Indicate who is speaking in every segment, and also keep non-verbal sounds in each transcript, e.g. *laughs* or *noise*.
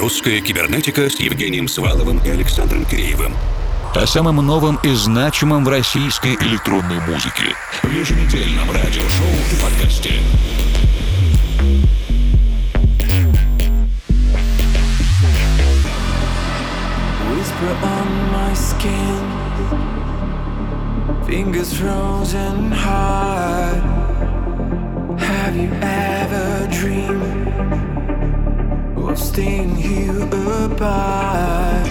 Speaker 1: Русская кибернетика с Евгением Сваловым и Александром Киреевым.
Speaker 2: О самом новом и значимом в российской электронной музыке. В еженедельном радиошоу и подкасте.
Speaker 3: Whisper on my skin Fingers frozen hard Have you ever dreamed staying here apart?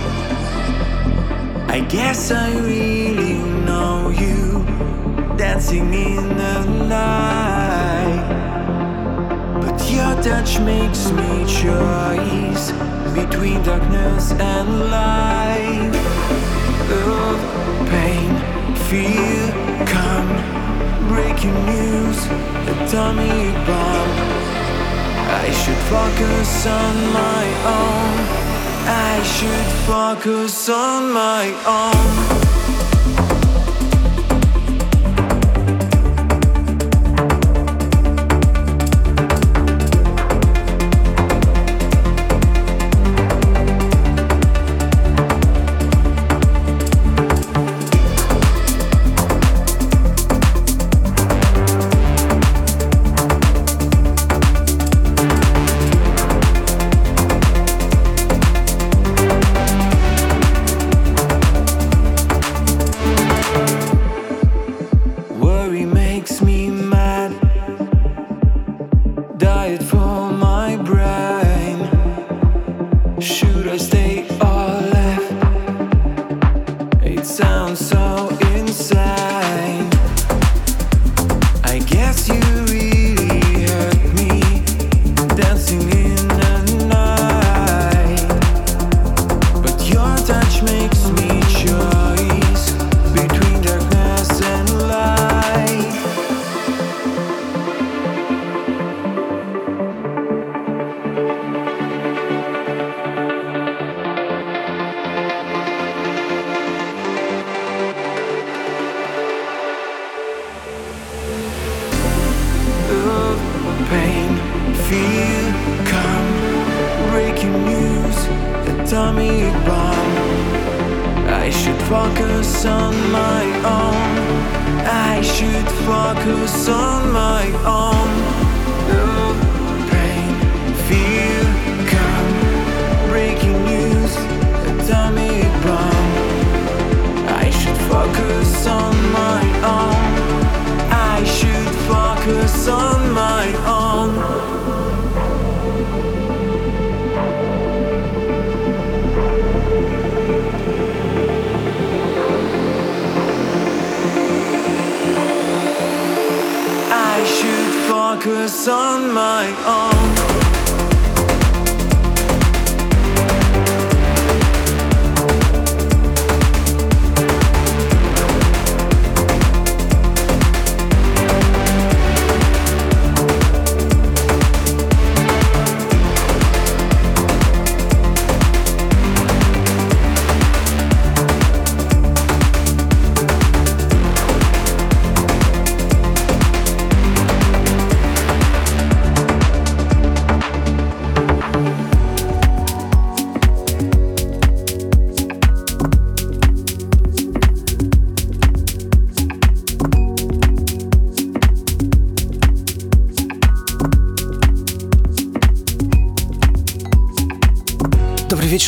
Speaker 3: I guess I really know you dancing in the light. But your touch makes me choice between darkness and light. Love, pain, fear, come. Breaking news, a atomic bomb. I should focus on my own. I should focus on my own.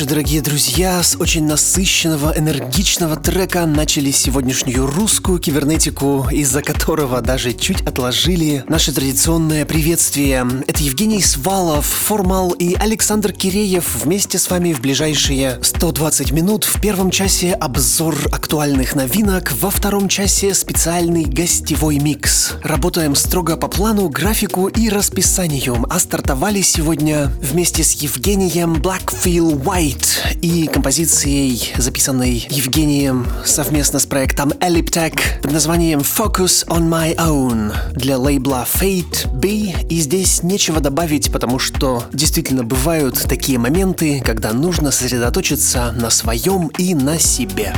Speaker 4: Вечер, дорогие друзья. С очень насыщенного, энергичного трека начали сегодняшнюю русскую кибернетику, из-за которого даже чуть отложили наше традиционное приветствие. Это Евгений Свалов, Формал и Александр Киреев вместе с вами в ближайшие 120 минут. В первом часе обзор актуальных новинок, во втором часе специальный гостевой микс. Работаем строго по плану, графику и расписанию, а стартовали сегодня вместе с Евгением Blackfield White и композицией, записанной Евгением совместно с проектом Elliptech под названием Focus on My Own для лейбла Fate B. И здесь нечего добавить, потому что действительно бывают такие моменты, когда нужно сосредоточиться на своем и на себе.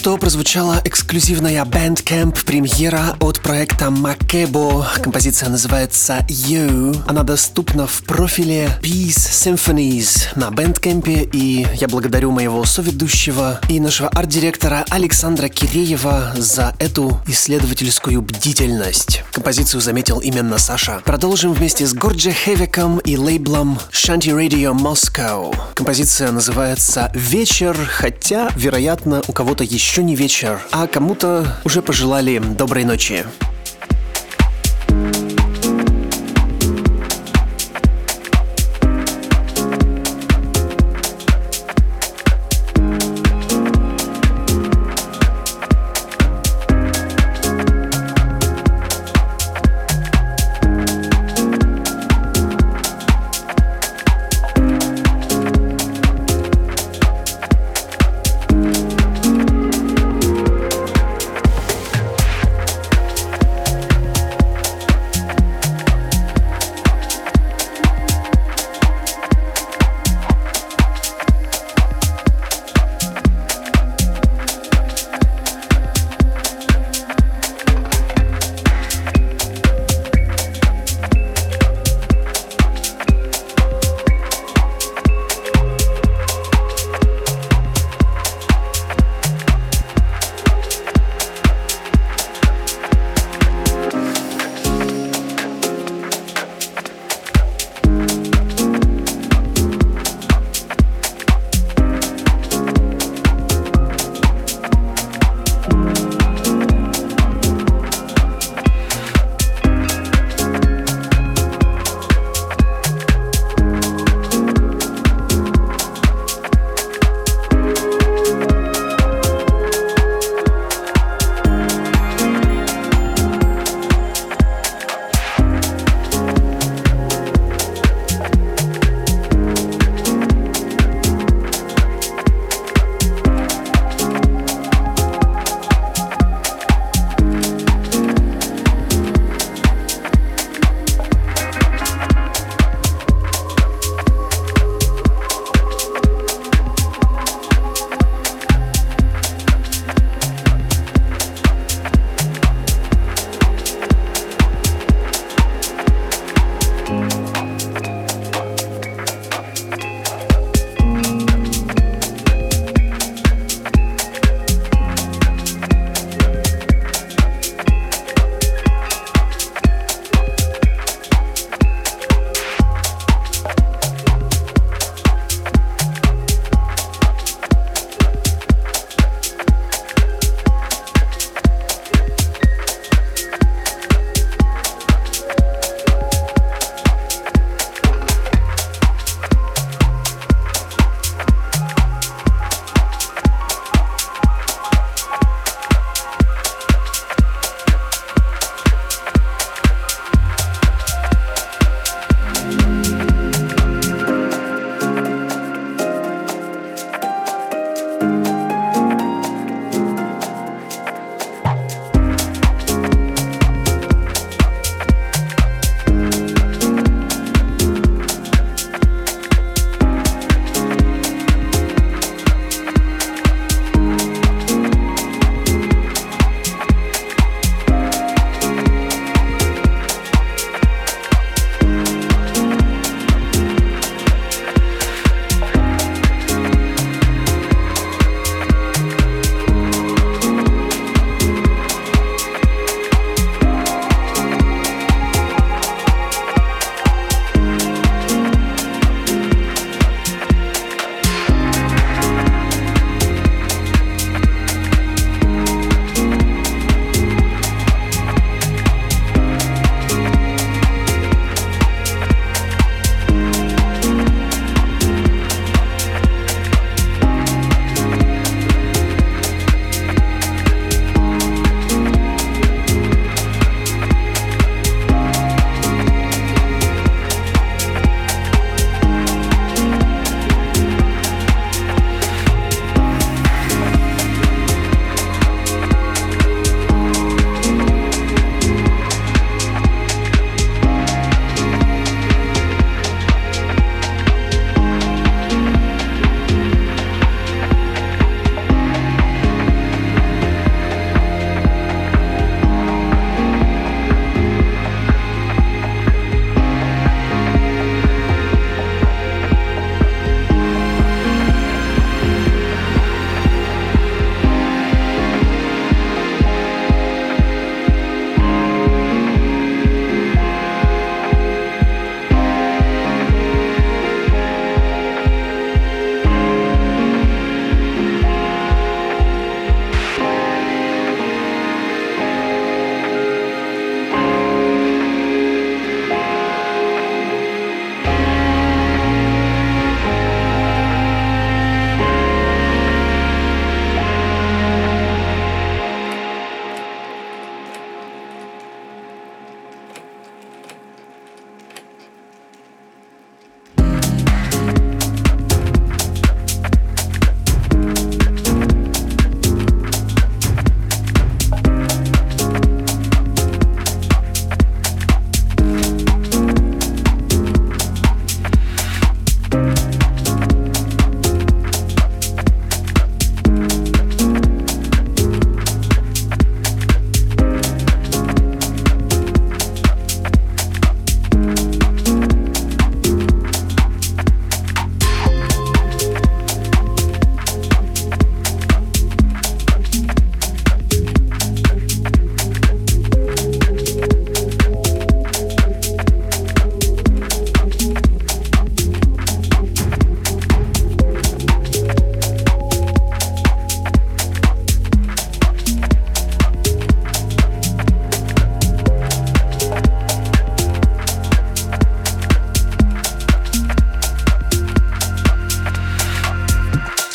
Speaker 4: Что прозвучала эксклюзивная Bandcamp премьера от проекта Макебо. Композиция называется You. Она доступна в профиле Peace Symphonies на Bandcamp, и я благодарю моего соведущего и нашего арт-директора Александра Киреева за эту исследовательскую бдительность. Композицию заметил именно Саша. Продолжим вместе с Горджи Хевиком и лейблом Shanty Radio Moscow. Композиция называется «Вечер», хотя, вероятно, у кого кого-то еще не вечер, а кому-то уже пожелали доброй ночи.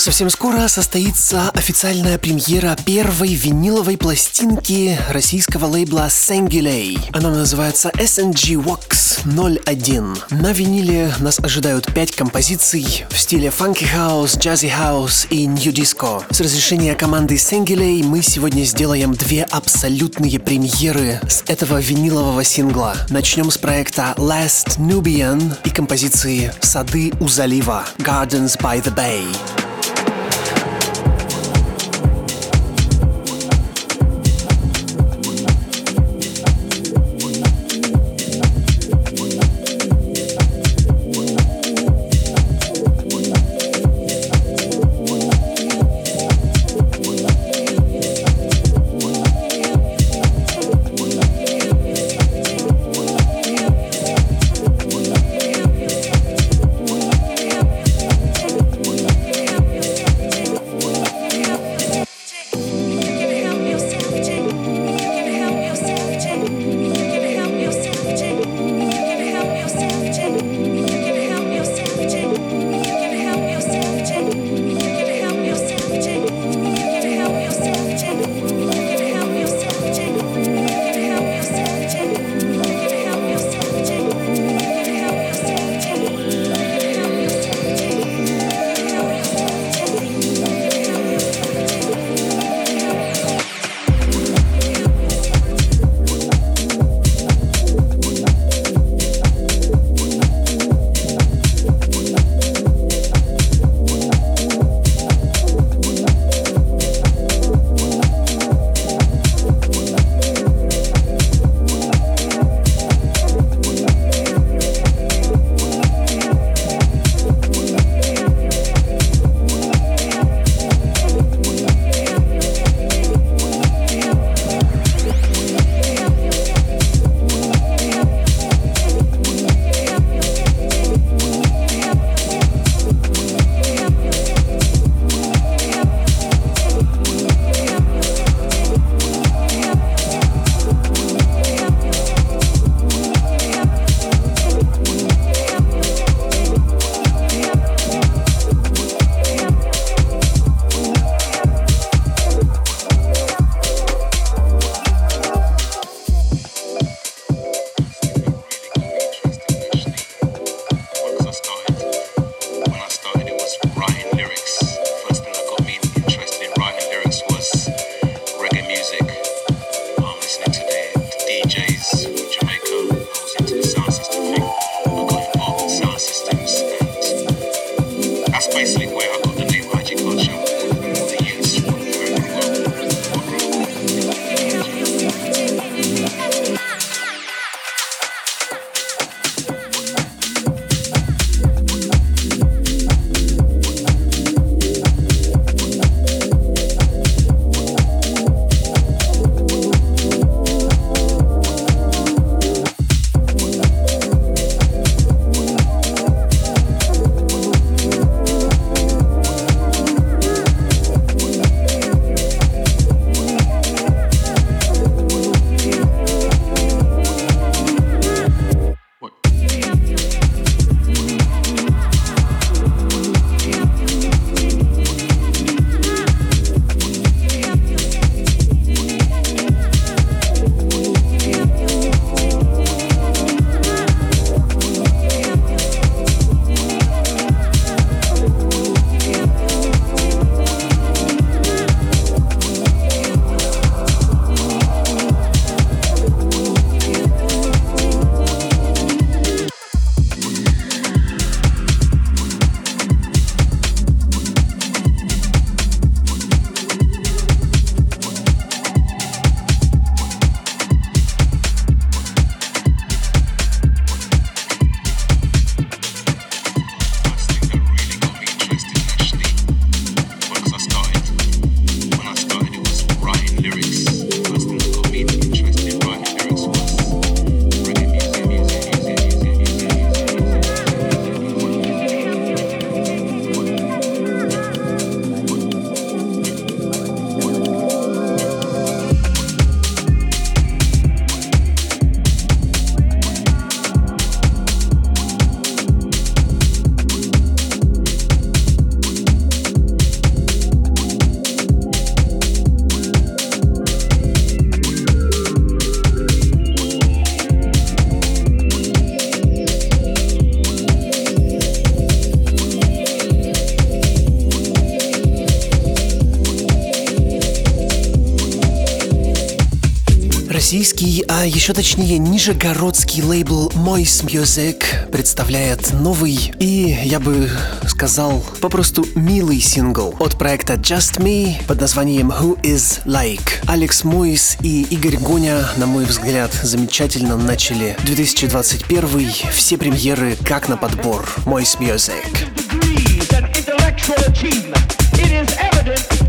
Speaker 4: Совсем скоро состоится официальная премьера первой виниловой пластинки российского лейбла Sangilay. Она называется SNG Wax 01. На виниле нас ожидают пять композиций в стиле funky house, jazzy house и new disco. С разрешения команды Sangilay мы сегодня сделаем две абсолютные премьеры с этого винилового сингла. Начнем с проекта Last Nubian и композиции «Сады у залива» Gardens by the Bay. Еще точнее нижегородский лейбл Moist Music представляет новый и, я бы сказал, попросту милый сингл от проекта Just Me под названием Who Is Like. Алекс Мойс и Игорь Гоня, на мой взгляд, замечательно начали 2021 все премьеры как на подбор Moist Music.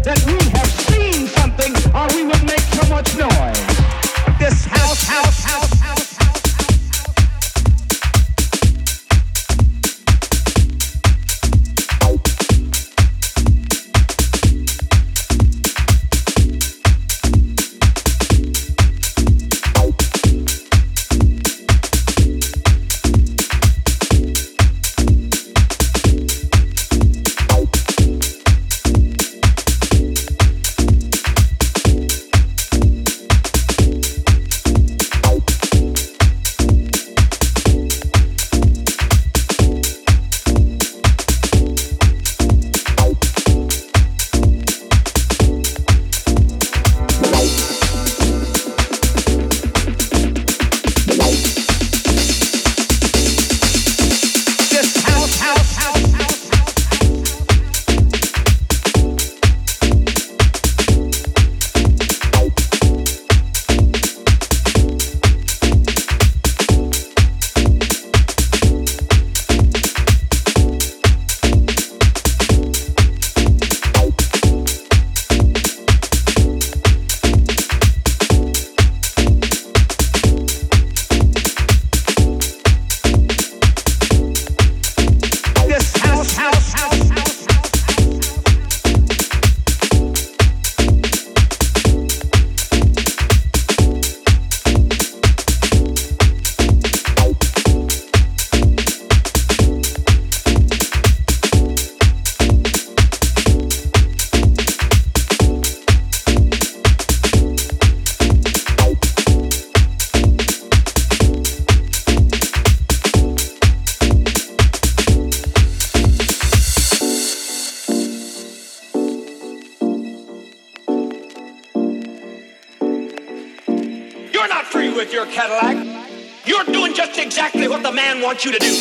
Speaker 4: That we have seen something or we would make so much noise. This house, house, house.
Speaker 5: Want you to do.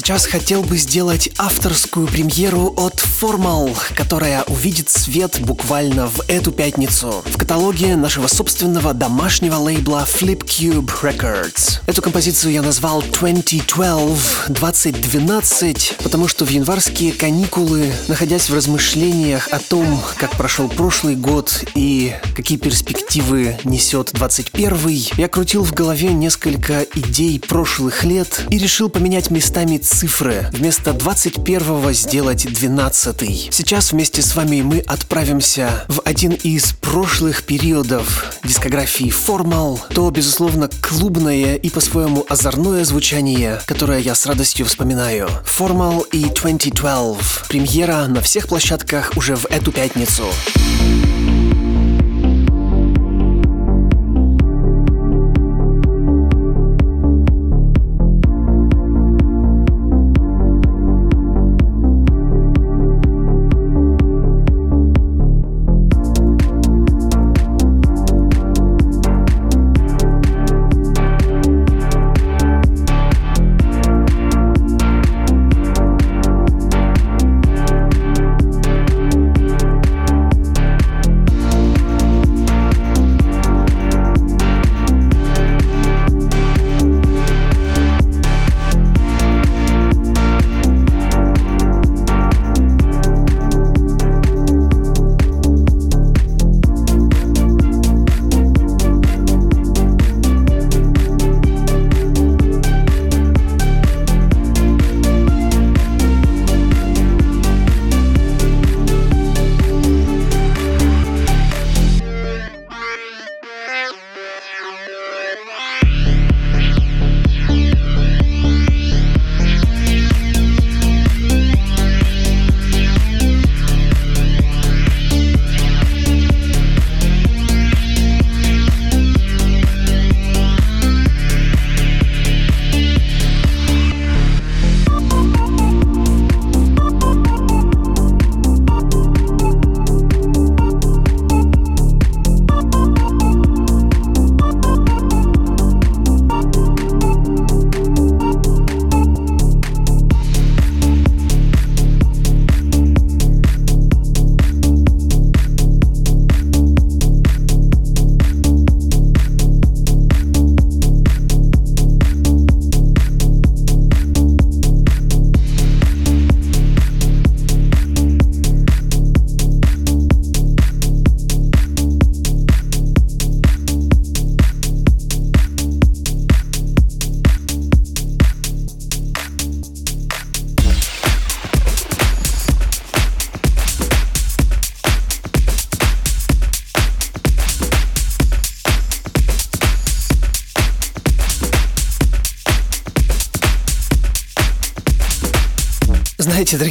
Speaker 4: Сейчас хотел бы сделать авторскую премьеру от Formal, которая увидит свет буквально в эту пятницу в каталоге нашего собственного домашнего лейбла Flip Cube Records. Эту композицию я назвал 2012, 2012, потому что в январские каникулы, находясь в размышлениях о том, как прошел прошлый год и какие перспективы несет 21 я крутил в голове несколько идей прошлых лет и решил поменять местами цифры. Вместо 21-го сделать 12-й. Сейчас вместе с вами мы отправимся в один из прошлых периодов дискографии Formal. То, безусловно, клубное и по-своему озорное звучание, которое я с радостью вспоминаю. Formal и 2012. Премьера на всех площадках уже в эту пятницу.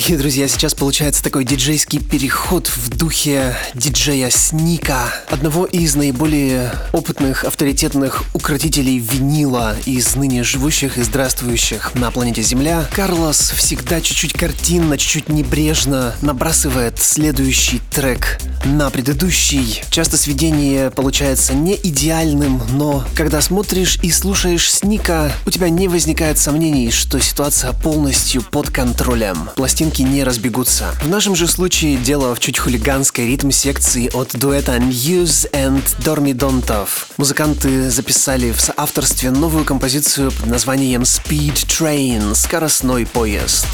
Speaker 4: Дорогие друзья, сейчас получается такой диджейский переход в духе диджея Сника, одного из наиболее опытных, авторитетных укротителей винила из ныне живущих и здравствующих на планете Земля. Карлос всегда чуть-чуть картинно, чуть-чуть небрежно набрасывает следующий трек на предыдущий. Часто сведение получается не идеальным, но когда смотришь и слушаешь Сника, у тебя не возникает сомнений, что ситуация полностью под контролем. Пластинки не разбегутся. В нашем же случае дело в чуть хулиганской ритм-секции от дуэта News and Дормидонтов. Музыканты записали в соавторстве новую композицию под названием Speed Train – скоростной поезд.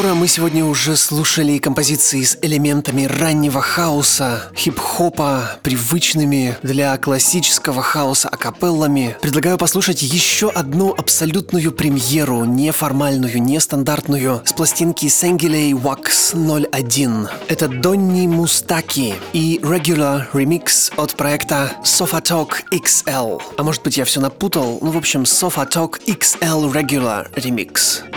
Speaker 4: Скоро мы сегодня уже слушали композиции с элементами раннего хаоса, хип-хопа, привычными для классического хаоса акапеллами. Предлагаю послушать еще одну абсолютную премьеру, неформальную, нестандартную, с пластинки Sengilei Wax 01. Это Донни Мустаки и Regular Remix от проекта Sofa Talk XL. А может быть я все напутал? Ну, в общем, Sofa Talk XL Regular Remix.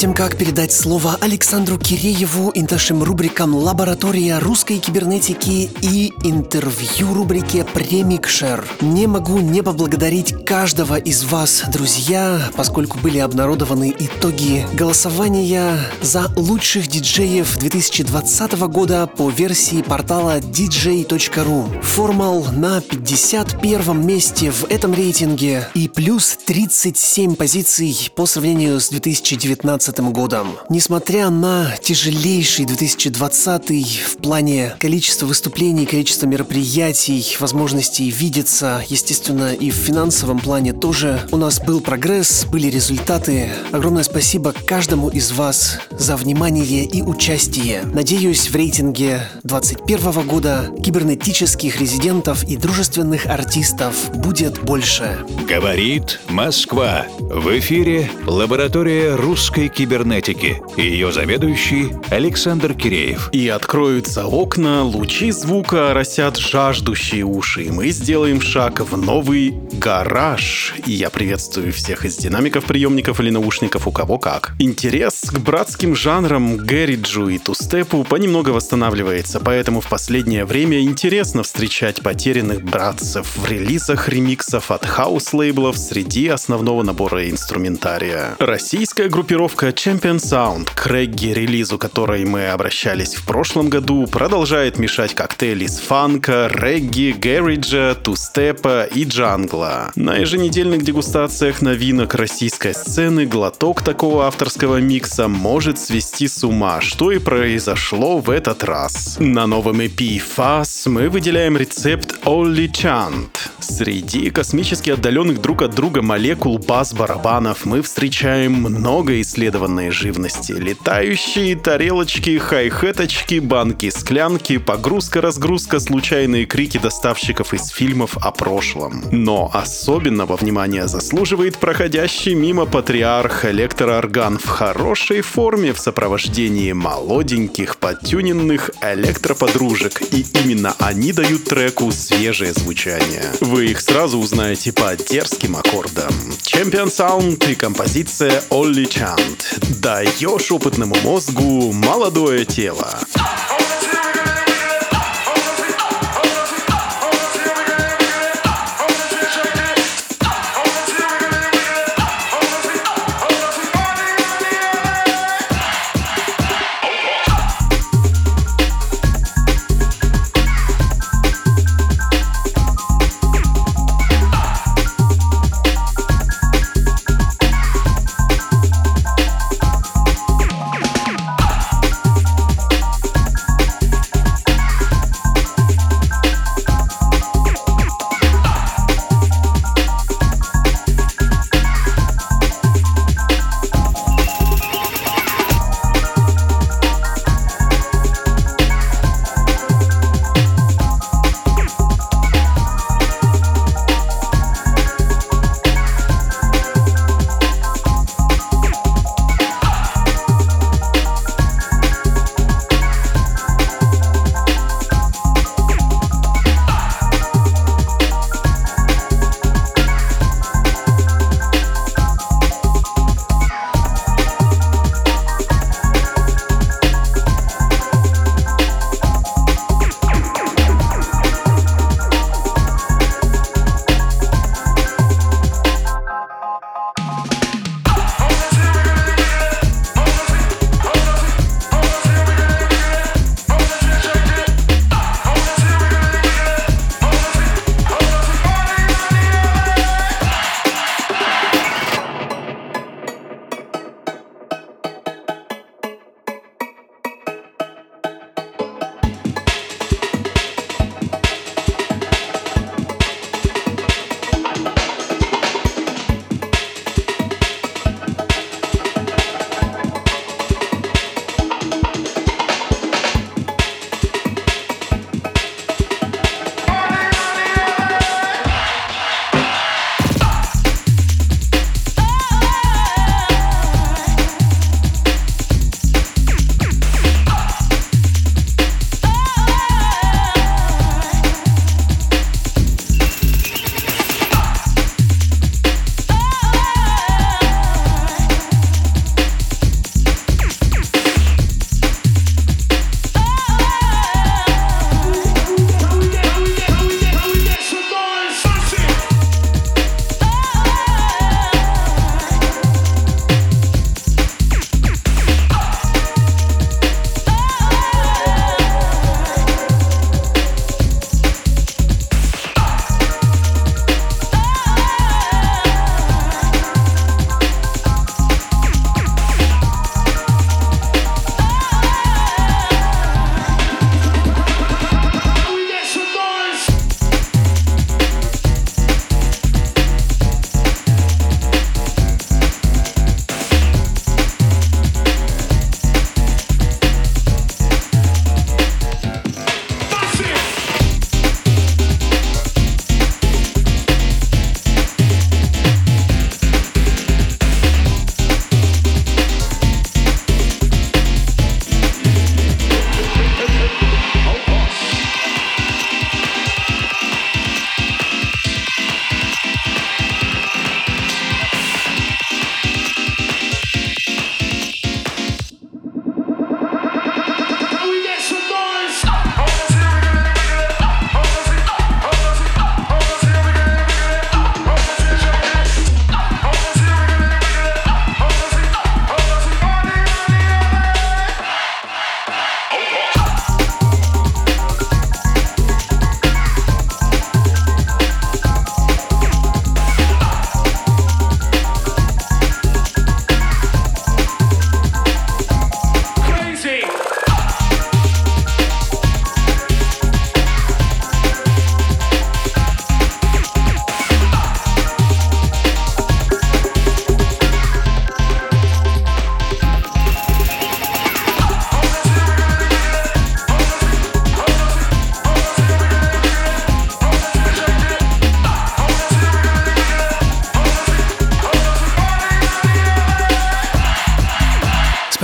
Speaker 4: Тем, как передать слово Александру Кирееву и нашим рубрикам «Лаборатория русской кибернетики» и интервью рубрике «Премикшер». Не могу не поблагодарить каждого из вас, друзья, поскольку были обнародованы итоги голосования за лучших диджеев 2020 года по версии портала dj.ru. Формал на 51 месте в этом рейтинге и плюс 37 позиций по сравнению с 2019 годом. Несмотря на тяжелейший 2020 в плане количества выступлений, количества мероприятий, возможностей видеться, естественно, и в финансовом плане тоже у нас был прогресс, были результаты. Огромное спасибо каждому из вас за внимание и участие. Надеюсь, в рейтинге 2021 года кибернетических резидентов и дружественных артистов будет больше.
Speaker 2: Говорит Москва. В эфире лаборатория русской кибернетики. Ее заведующий Александр Киреев.
Speaker 6: И откроются окна, лучи звука оросят жаждущие уши, и мы сделаем шаг в новый гараж. И я приветствую всех из динамиков, приемников или наушников, у кого как. Интерес к братским жанрам гэриджу и тустепу понемногу восстанавливается, поэтому в последнее время интересно встречать потерянных братцев в релизах ремиксов от хаус-лейблов среди основного набора инструментария. Российская группировка Champion Sound к регги-релизу, которой мы обращались в прошлом году, продолжает мешать коктейли из фанка, регги, гэриджа, тустепа и джангла. На еженедельных дегустациях новинок российской сцены глоток такого авторского микса может свести с ума, что и произошло в этот раз. На новом EP Fuzz мы выделяем рецепт Olli Chant. Среди космически отдаленных друг от друга молекул бас-барабанов мы встречаем много исследований неисследованной живности. Летающие тарелочки, хай-хеточки, банки-склянки, погрузка-разгрузка, случайные крики доставщиков из фильмов о прошлом. Но особенного внимания заслуживает проходящий мимо патриарх электроорган в хорошей форме в сопровождении молоденьких, подтюненных электроподружек. И именно они дают треку свежее звучание. Вы их сразу узнаете по дерзким аккордам. Champion Sound и композиция Олли Чант. Даешь опытному мозгу молодое тело.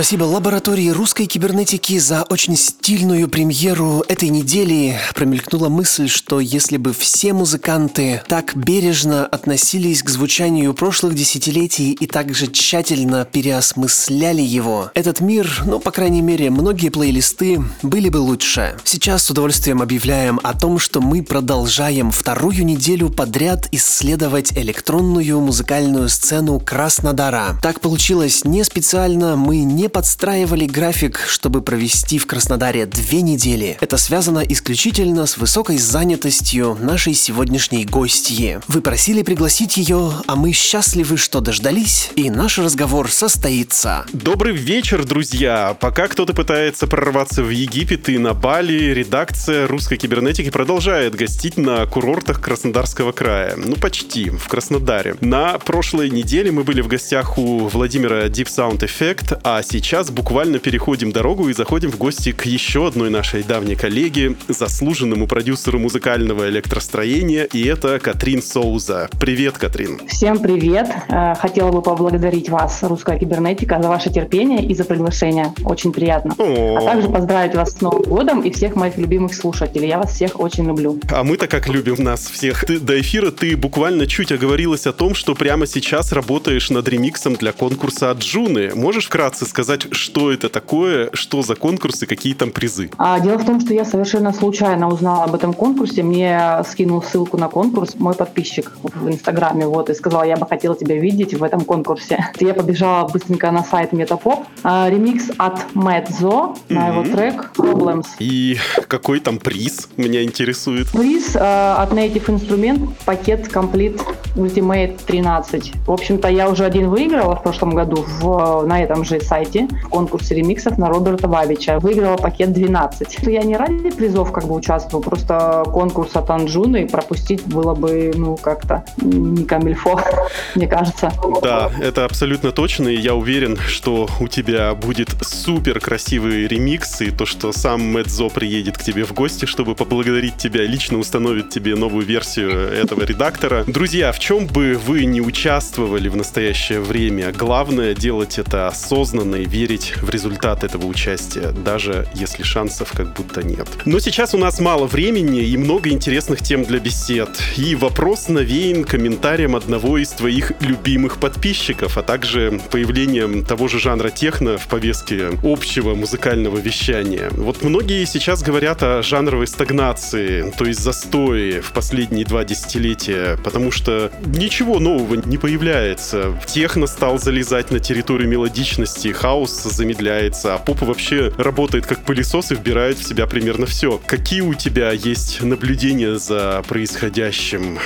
Speaker 4: Спасибо лаборатории русской кибернетики за очень стильную премьеру этой недели. Промелькнула мысль, что если бы все музыканты так бережно относились к звучанию прошлых десятилетий и также тщательно переосмысляли его, этот мир, ну, по крайней мере, многие плейлисты были бы лучше. Сейчас с удовольствием объявляем о том, что мы продолжаем вторую неделю подряд исследовать электронную музыкальную сцену Краснодара. Так получилось не специально, мы не подстраивали график, чтобы провести в Краснодаре две недели. Это связано исключительно с высокой занятостью нашей сегодняшней гостьи. Вы просили пригласить ее, а мы счастливы, что дождались, и наш разговор состоится.
Speaker 6: Добрый вечер, друзья! Пока кто-то пытается прорваться в Египет и на Бали, редакция русской кибернетики продолжает гостить на курортах Краснодарского края. Ну, почти, в Краснодаре. На прошлой неделе мы были в гостях у Владимира Deep Sound Effect, а сейчас буквально переходим дорогу и заходим в гости к еще одной нашей давней коллеге, заслуженному продюсеру музыкального электростроения, и это Катрин Соуза. Привет, Катрин.
Speaker 7: Всем привет. Э, хотела бы поблагодарить вас, Русская Кибернетика, за ваше терпение и за приглашение. Очень приятно.
Speaker 6: О.
Speaker 7: А также поздравить вас с Новым годом и всех моих любимых слушателей. Я вас всех очень люблю.
Speaker 6: А мы-то как любим нас всех. Ты, до эфира ты буквально чуть оговорилась о том, что прямо сейчас работаешь над ремиксом для конкурса от Джуны. Можешь вкратце сказать, что это такое, что за конкурс и какие там призы?
Speaker 7: А, дело в том, что я совершенно случайно узнала об этом конкурсе. Мне скинул ссылку на конкурс мой подписчик в Инстаграме, вот, и сказал, я бы хотела тебя видеть в этом конкурсе. *laughs* Я побежала быстренько на сайт Метапоп. А, ремикс от Медзо на его трек Problems.
Speaker 6: И какой там приз, меня интересует.
Speaker 7: Приз э, от Native Instrument пакет Complete Ultimate 13. В общем-то, я уже один выиграла в прошлом году в, на этом же сайте в конкурсе ремиксов на Роберта Бабича. Выиграла пакет 12. Я не ради призов как бы участвовала, просто конкурс от Анджуны пропустить было бы, ну, как-то не камильфо, *laughs* мне кажется.
Speaker 6: Да, это абсолютно точно, и я уверен, что у тебя будет супер красивый ремикс, и то, что сам Мэдзо приедет к тебе в гости, чтобы поблагодарить тебя, лично установит тебе новую версию этого редактора. Друзья, в чем бы вы не участвовали в настоящее время, главное делать это осознанно и верить в результат этого участия, даже если шансов как будто нет. Но сейчас у нас мало времени и много интересных тем для бесед. И вопрос навеян комментарием одного из твоих любимых подписчиков, а также появлением того же жанра техно в повестке общего музыкального вещания. Вот многие сейчас говорят о жанровой стагнации, то есть застое в последние два десятилетия, потому что ничего нового не появляется. Техно стал залезать на территорию мелодичности, хаос замедляется, а поп вообще работает как пылесос и вбирает в себя примерно все. Какие у тебя есть наблюдения за происходящим?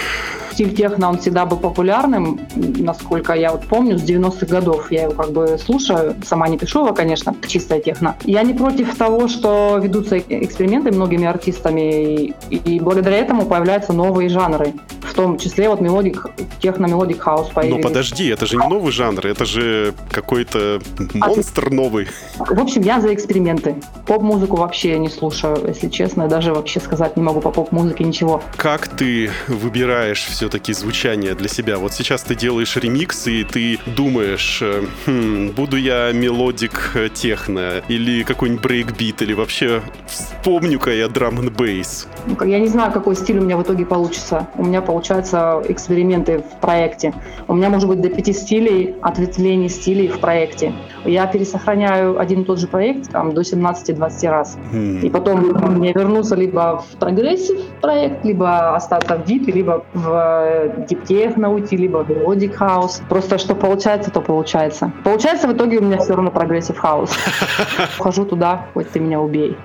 Speaker 7: Стиль техно, он всегда был популярным, насколько я вот помню, с 90-х годов. Я его как бы слушаю, сама не пишу его, конечно, чистая техно. Я не против того, что ведутся эксперименты многими артистами, и, и благодаря этому появляются новые жанры. В том числе вот melodic, techno-melodic house
Speaker 6: Но
Speaker 7: появился.
Speaker 6: подожди, это же не новый жанр, это же какой-то монстр новый.
Speaker 7: В общем, я за эксперименты. Поп-музыку вообще не слушаю, если честно. Даже вообще сказать не могу по поп-музыке ничего.
Speaker 6: Как ты выбираешь все-таки звучание для себя? Вот сейчас ты делаешь ремикс, и ты думаешь, э, «Хм, буду я melodic э, техно, или какой-нибудь брейкбит, или вообще вспомню-ка я драм н бейс.
Speaker 7: Я не знаю, какой стиль у меня в итоге получится. У меня получаются эксперименты в проекте. У меня может быть до пяти стилей, ответвлений стилей в проекте. Я пересохраняю один и тот же проект там, до 17-20 раз. И потом мне вернуться либо в progressive проект, либо остаться в deep, либо в deep техно уйти, либо в melodic house. Просто что получается, то получается. Получается в итоге у меня все равно progressive house. *laughs* Ухожу туда, хоть ты меня убей.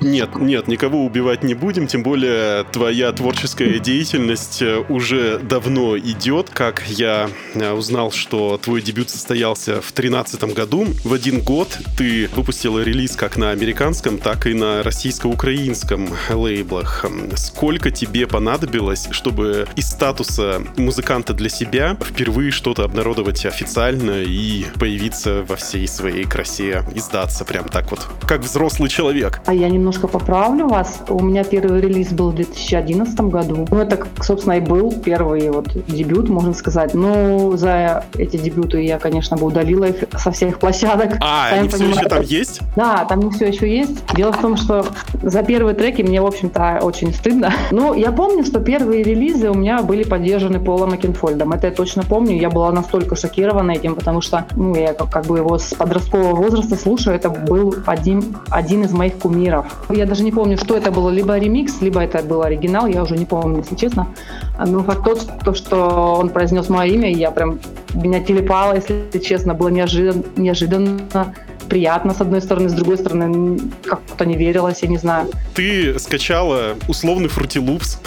Speaker 6: Нет, нет, никого убивать не будем, тем более твоя творческая *laughs* деятельность э, уже давно идет. Как я э, узнал, что твой дебют состоялся в 2013 году, в один год ты выпустила релиз как на американском, так и на российско-украинском лейблах. Сколько тебе понадобилось, чтобы из статуса музыканта для себя впервые что-то обнародовать официально и появиться во всей своей красе, издаться прям так вот, как взрослый человек?
Speaker 7: А я немножко поправлю вас. У меня первый релиз был в 2011 году. Ну, это, собственно, и был первый вот дебют, можно сказать. Но за эти дебюты я, конечно, бы удалила их со всех площадок.
Speaker 6: А,
Speaker 7: Сами
Speaker 6: они все
Speaker 7: понимаете.
Speaker 6: еще там есть?
Speaker 7: Да, там не все еще есть. Дело в том, что за первые треки мне, в общем-то, очень стыдно. Но я помню, что первые релизы у меня были поддержаны Полом Макинфольдом. Это я точно помню. Я была настолько шокирована этим, потому что ну, я как, как бы его с подросткового возраста слушаю. Это был один, один из моих кумиров. Я даже не помню, что это было. Либо ремикс, либо это был оригинал. Я уже не помню, если честно. Но факт тот, то, что он произнес мое имя, я прям меня телепало, если честно, было неожиданно, неожиданно приятно, с одной стороны, с другой стороны, как-то не верилось, я не знаю.
Speaker 6: Ты скачала условный Loops,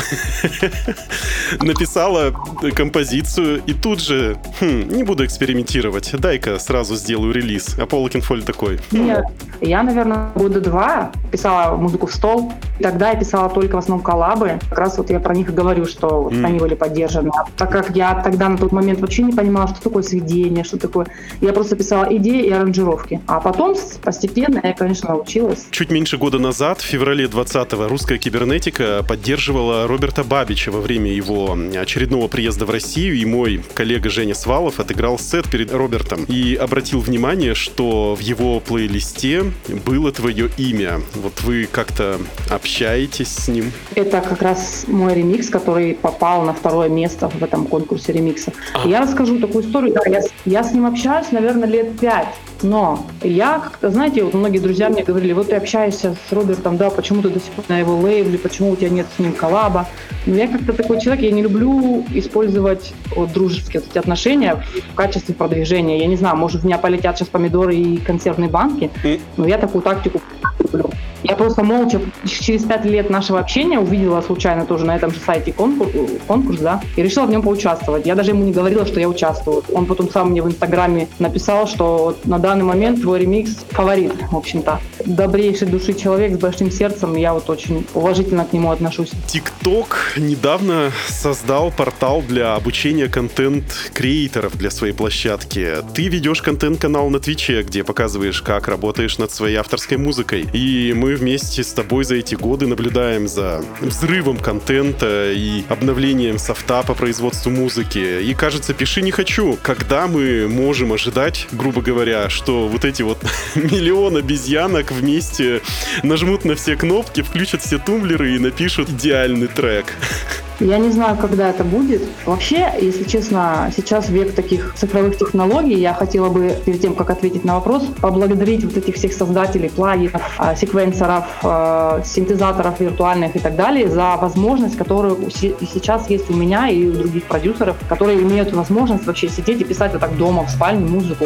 Speaker 6: *laughs* написала композицию и тут же, хм, не буду экспериментировать, дай-ка сразу сделаю релиз. А Пол Окинфольд такой,
Speaker 7: Нет, я, наверное, года два писала музыку в стол. Тогда я писала только в основном коллабы. Как раз вот я про них и говорю, что вот
Speaker 6: Мгм.
Speaker 7: они были поддержаны. А Так как я тогда на тот момент вообще не понимала, что такое сведение, что такое. Я просто писала идеи и аранжировки. А потом постепенно я, конечно, научилась.
Speaker 6: Чуть меньше года назад, в феврале 20-го, русская кибернетика поддерживала Роберта Бабича во время его очередного приезда в Россию, и мой коллега Женя Свалов отыграл сет перед Робертом и обратил внимание, что в его плейлисте было твое имя. Вот вы как-то общаетесь с ним?
Speaker 7: Это как раз мой ремикс, который попал на второе место в этом конкурсе ремикса. Я расскажу такую историю. Да, я, с- я с ним общаюсь, наверное, лет пять. Но я как-то, знаете, вот многие друзья мне говорили, вот ты общаешься с Робертом, да, почему ты до сих пор на его лейбле, почему у тебя нет с ним коллаба. Но я как-то такой человек, я не люблю использовать вот, дружеские вот эти отношения в качестве продвижения. Я не знаю, может, в меня полетят сейчас помидоры и консервные банки, но я такую тактику люблю. Я просто молча через пять лет нашего общения увидела случайно тоже на этом же сайте конкурс, конкурс, да, и решила в нем поучаствовать. Я даже ему не говорила, что я участвую. Он потом сам мне в Инстаграме написал, что на данный момент твой ремикс фаворит, в общем-то. Добрейший души человек с большим сердцем, я вот очень уважительно к нему отношусь.
Speaker 6: TikTok недавно создал портал для обучения контент-креаторов для своей площадки. Ты ведешь контент-канал на Твиче, где показываешь, как работаешь над своей авторской музыкой. И мы вместе с тобой за эти годы наблюдаем за взрывом контента и обновлением софта по производству музыки. И кажется, пиши не хочу. Когда мы можем ожидать, грубо говоря, что вот эти вот *laughs* миллион обезьянок вместе нажмут на все кнопки, включат все тумблеры и напишут идеальный трек. *laughs*
Speaker 7: Я не знаю, когда это будет. Вообще, если честно, сейчас век таких цифровых технологий. Я хотела бы, перед тем, как ответить на вопрос, поблагодарить вот этих всех создателей плагинов, а, секвенсоров, а, синтезаторов виртуальных и так далее за возможность, и сейчас есть у меня и у других продюсеров, которые имеют возможность вообще сидеть и писать вот так дома, в спальне музыку.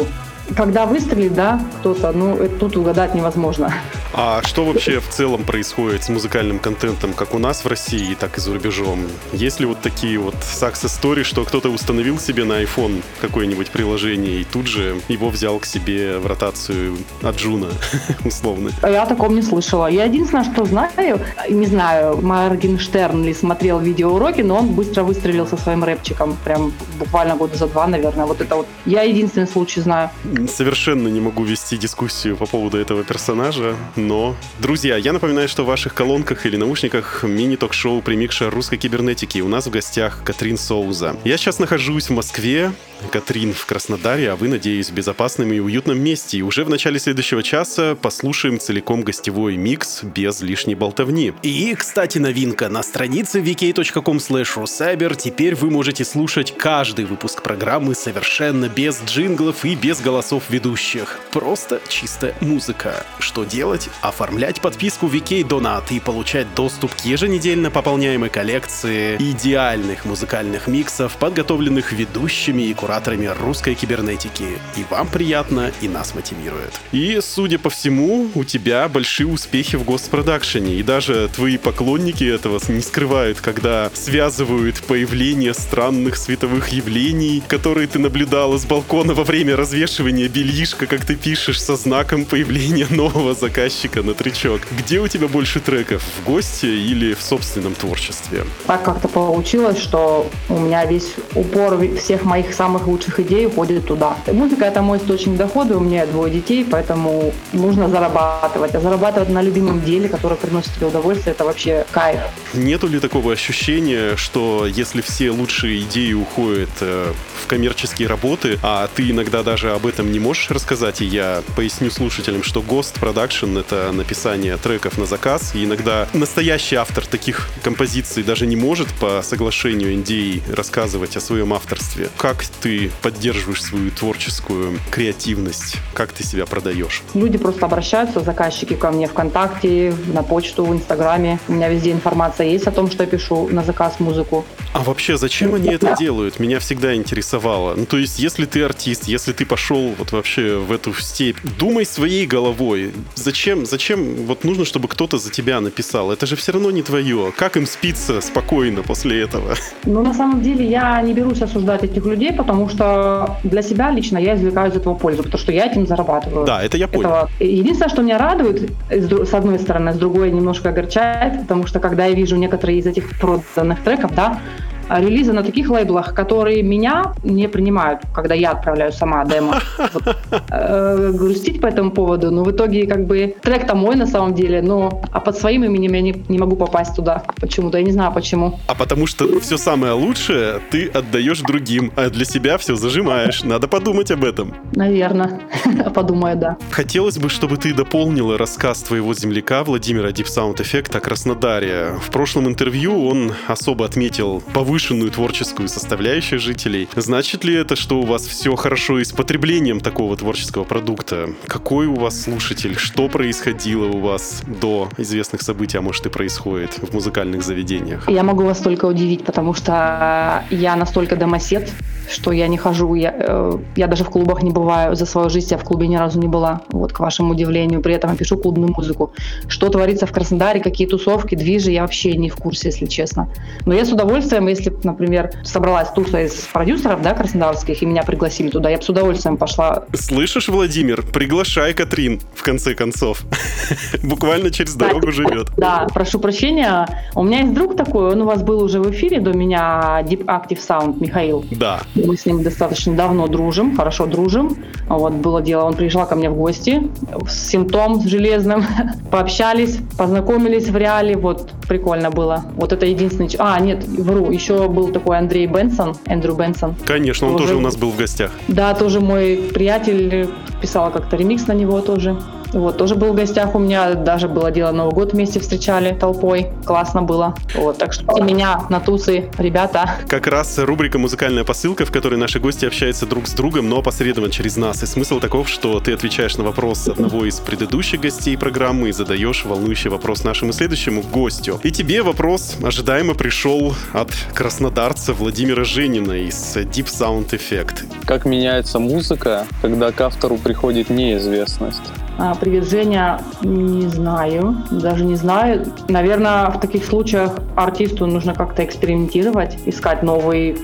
Speaker 7: Когда выстрелит, да, кто-то, ну, это тут угадать невозможно.
Speaker 6: А что вообще в целом происходит с музыкальным контентом, как у нас в России, так и за рубежом? Есть ли вот такие вот success story, что кто-то установил себе на iPhone какое-нибудь приложение и тут же его взял к себе в ротацию от Джуна, *laughs* условно?
Speaker 7: Я о таком не слышала. Я единственное, что знаю, не знаю, Моргенштерн ли смотрел видеоуроки, но он быстро выстрелил со своим рэпчиком. Прям буквально года за два, наверное. Вот это вот. Я единственный случай знаю.
Speaker 6: Совершенно не могу вести дискуссию по поводу этого персонажа, но... Друзья, я напоминаю, что в ваших колонках или наушниках мини-ток-шоу «Примикша русской кибернетики». У нас в гостях Катрин Соуза. Я сейчас нахожусь в Москве, Катрин в Краснодаре, а вы, надеюсь, в безопасном и уютном месте. И уже в начале следующего часа послушаем целиком гостевой микс без лишней болтовни. И, кстати, новинка. На странице vk.com rucyber теперь вы можете слушать каждый выпуск программы совершенно без джинглов и без голосов ведущих. Просто чистая музыка. Что делать? Оформлять подписку VK Donat и получать доступ к еженедельно пополняемой коллекции идеальных музыкальных миксов, подготовленных ведущими и кураторами русской кибернетики. И вам приятно, и нас мотивирует. И, судя по всему, у тебя большие успехи в госпродакшене. И даже твои поклонники этого не скрывают, когда связывают появление странных световых явлений, которые ты наблюдала с балкона во время развешивания выкладывание бельишка, как ты пишешь, со знаком появления *laughs* нового заказчика на тречок. Где у тебя больше треков? В гости или в собственном творчестве?
Speaker 7: Так как-то получилось, что у меня весь упор всех моих самых лучших идей уходит туда. Музыка — это мой источник дохода, у меня двое детей, поэтому нужно зарабатывать. А зарабатывать на любимом деле, которое приносит тебе удовольствие, это вообще кайф.
Speaker 6: Нету ли такого ощущения, что если все лучшие идеи уходят э, в коммерческие работы, а ты иногда даже об этом не можешь рассказать, и я поясню слушателям, что Ghost Production — это написание треков на заказ, и иногда настоящий автор таких композиций даже не может по соглашению NDA рассказывать о своем авторстве. Как ты поддерживаешь свою творческую креативность? Как ты себя продаешь?
Speaker 7: Люди просто обращаются, заказчики ко мне ВКонтакте, на почту, в Инстаграме. У меня везде информация есть о том, что я пишу на заказ музыку.
Speaker 6: А вообще, зачем они это делают? Меня всегда интересовало. Ну, то есть, если ты артист, если ты пошел вот вообще в эту степь, думай своей головой. Зачем, зачем вот нужно, чтобы кто-то за тебя написал? Это же все равно не твое. Как им спится спокойно после этого?
Speaker 7: Ну, на самом деле, я не берусь осуждать этих людей, потому что для себя лично я извлекаю из этого пользу, потому что я этим зарабатываю.
Speaker 6: Да, это я понял.
Speaker 7: Этого. Единственное, что меня радует, с одной стороны, с другой немножко огорчает, потому что когда я вижу некоторые из этих проданных треков, да, релизы на таких лейблах, которые меня не принимают, когда я отправляю сама демо. *laughs* Вот. Э, грустить по этому поводу, но в итоге как бы трек-то мой на самом деле, но а под своим именем я не, не могу попасть туда почему-то, я не знаю почему.
Speaker 6: А потому что все самое лучшее ты отдаешь другим, а для себя все зажимаешь. Надо подумать об этом.
Speaker 7: Наверное, *laughs* подумаю, да.
Speaker 6: Хотелось бы, чтобы ты дополнила рассказ твоего земляка Владимира Deep Sound Effect о Краснодаре. В прошлом интервью он особо отметил повышенную повышенную творческую составляющую жителей. Значит ли это, что у вас все хорошо и с потреблением такого творческого продукта? Какой у вас слушатель? Что происходило у вас до известных событий, а может и происходит в музыкальных заведениях?
Speaker 7: Я могу вас только удивить, потому что я настолько домосед, что я не хожу, я, э, я даже в клубах не бываю. За свою жизнь я в клубе ни разу не была, вот к вашему удивлению. При этом я пишу клубную музыку. Что творится в Краснодаре, какие тусовки, движи, я вообще не в курсе, если честно. Но я с удовольствием, если, например, собралась туса из продюсеров, да, краснодарских, и меня пригласили туда, я бы с удовольствием пошла.
Speaker 6: Слышишь, Владимир, приглашай Катрин, в конце концов. *laughs* Буквально через дорогу живет.
Speaker 7: Да, прошу прощения. У меня есть друг такой, он у вас был уже в эфире до меня, Deep Active Sound, Михаил.
Speaker 6: Да.
Speaker 7: Мы с ним достаточно давно дружим, хорошо дружим. Вот было дело, он приезжал ко мне в гости с симптом железным. *laughs* Пообщались, познакомились в реале. Вот прикольно было. Вот это единственный... А, нет, вру. Еще был такой Андрей Бенсон, Эндрю Бенсон.
Speaker 6: Конечно, он тоже, тоже у нас был в гостях.
Speaker 7: Да, тоже мой приятель писал как-то ремикс на него тоже. Вот, тоже был в гостях у меня, даже было дело Новый год вместе встречали толпой, классно было. Вот, так что меня на тусы, ребята.
Speaker 6: Как раз рубрика «Музыкальная посылка», в которой наши гости общаются друг с другом, но опосредованно через нас. И смысл таков, что ты отвечаешь на вопрос одного из предыдущих гостей программы и задаешь волнующий вопрос нашему следующему гостю. И тебе вопрос ожидаемо пришел от краснодарца Владимира Женина из Deep Sound Effect.
Speaker 8: Как меняется музыка, когда к автору приходит неизвестность?
Speaker 7: А, привет, Женя. Не знаю, даже не знаю. Наверное, в таких случаях артисту нужно как-то экспериментировать, искать новые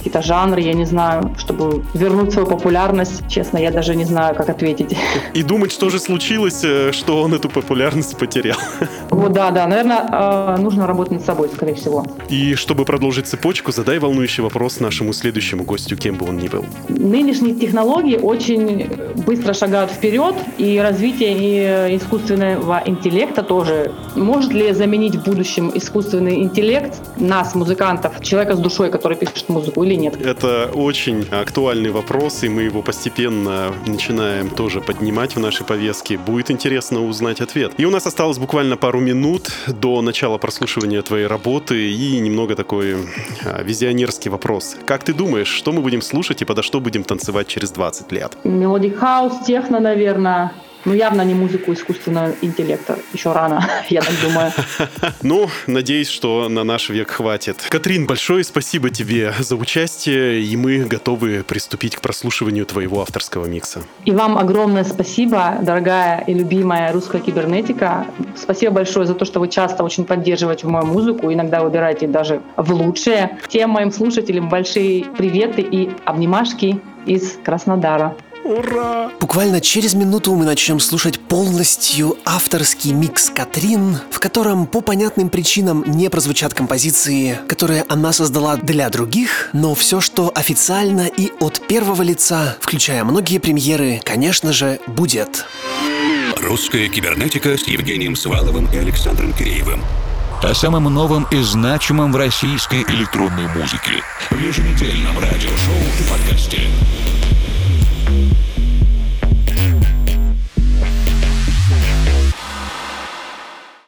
Speaker 7: какие-то жанры, я не знаю, чтобы вернуть свою популярность. Честно, я даже не знаю, как ответить. *laughs*
Speaker 6: И думать, что же случилось, э, что он эту популярность потерял. *laughs*
Speaker 7: Вот, да, да. Наверное, э, нужно работать над собой, скорее всего.
Speaker 6: И чтобы продолжить цепочку, задай волнующий вопрос нашему следующему гостю, кем бы он ни был.
Speaker 7: Нынешние технологии очень быстро шагают вперед, и развитие искусственного интеллекта тоже. Может ли заменить в будущем искусственный интеллект нас, музыкантов, человека с душой, который пишет музыку, или нет?
Speaker 6: Это очень актуальный вопрос, и мы его постепенно начинаем тоже поднимать в нашей повестке. Будет интересно узнать ответ. И у нас осталось буквально пару минут до начала прослушивания твоей работы и немного такой а, визионерский вопрос. Как ты думаешь, что мы будем слушать и подо что будем танцевать через 20 лет?
Speaker 7: Melodic house, техно, наверное. Ну, явно не музыку искусственного интеллекта. Еще рано, *laughs* я так думаю. *laughs*
Speaker 6: Ну, надеюсь, что на наш век хватит. Катрин, большое спасибо тебе за участие, и мы готовы приступить к прослушиванию твоего авторского микса.
Speaker 7: И вам огромное спасибо, дорогая и любимая русская кибернетика. Спасибо большое за то, что вы часто очень поддерживаете мою музыку, иногда выбираете даже в лучшее. Всем моим слушателям большие приветы и обнимашки из Краснодара.
Speaker 6: Ура!
Speaker 4: Буквально через минуту мы начнем слушать полностью авторский микс Катрин, в котором по понятным причинам не прозвучат композиции, которые она создала для других, но все, что официально и от первого лица, включая многие премьеры, конечно же, будет.
Speaker 1: Русская кибернетика с Евгением Сваловым и Александром Киреевым.
Speaker 2: О самом новом и значимом в российской электронной музыке. В еженедельном радиошоу и подкасте.